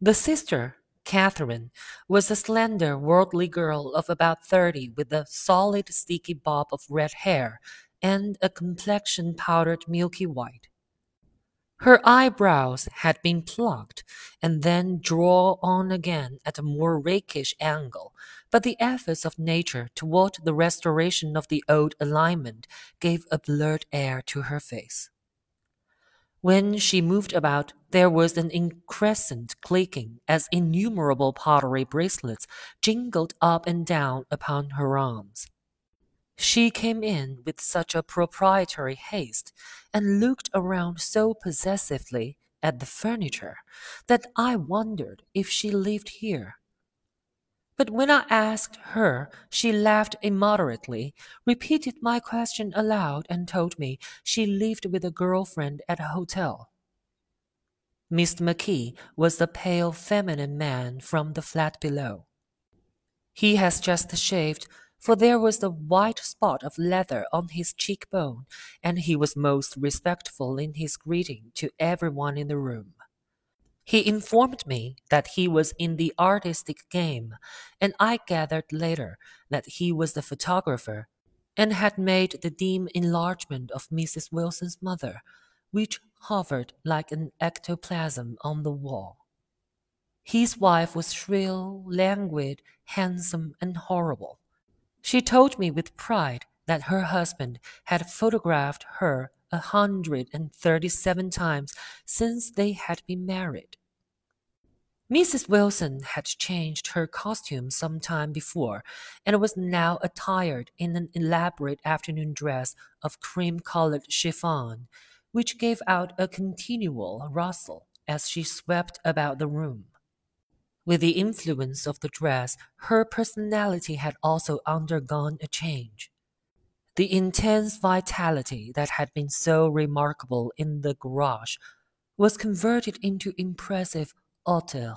The sister, Catherine, was a slender, worldly girl of about thirty with a solid, sticky bob of red hair and a complexion powdered milky white. Her eyebrows had been plucked and then drawn on again at a more rakish angle, but the efforts of nature toward the restoration of the old alignment gave a blurred air to her face. When she moved about, there was an incessant clicking as innumerable pottery bracelets jingled up and down upon her arms. She came in with such a proprietary haste and looked around so possessively at the furniture that I wondered if she lived here. But when I asked her, she laughed immoderately, repeated my question aloud, and told me she lived with a girlfriend at a hotel. Mr. McKee was a pale, feminine man from the flat below. He has just shaved, for there was a white spot of leather on his cheekbone, and he was most respectful in his greeting to everyone in the room. He informed me that he was in the artistic game, and I gathered later that he was the photographer and had made the dim enlargement of Mrs. Wilson's mother, which hovered like an ectoplasm on the wall. His wife was shrill, languid, handsome, and horrible. She told me with pride that her husband had photographed her a hundred and thirty seven times since they had been married. Mrs. Wilson had changed her costume some time before, and was now attired in an elaborate afternoon dress of cream colored chiffon, which gave out a continual rustle as she swept about the room. With the influence of the dress, her personality had also undergone a change. The intense vitality that had been so remarkable in the garage was converted into impressive hauteur.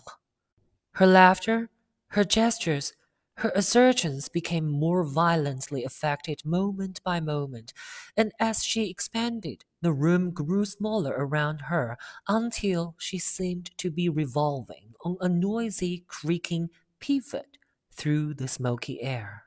Her laughter, her gestures, her assertions became more violently affected moment by moment, and as she expanded, the room grew smaller around her until she seemed to be revolving on a noisy, creaking pivot through the smoky air.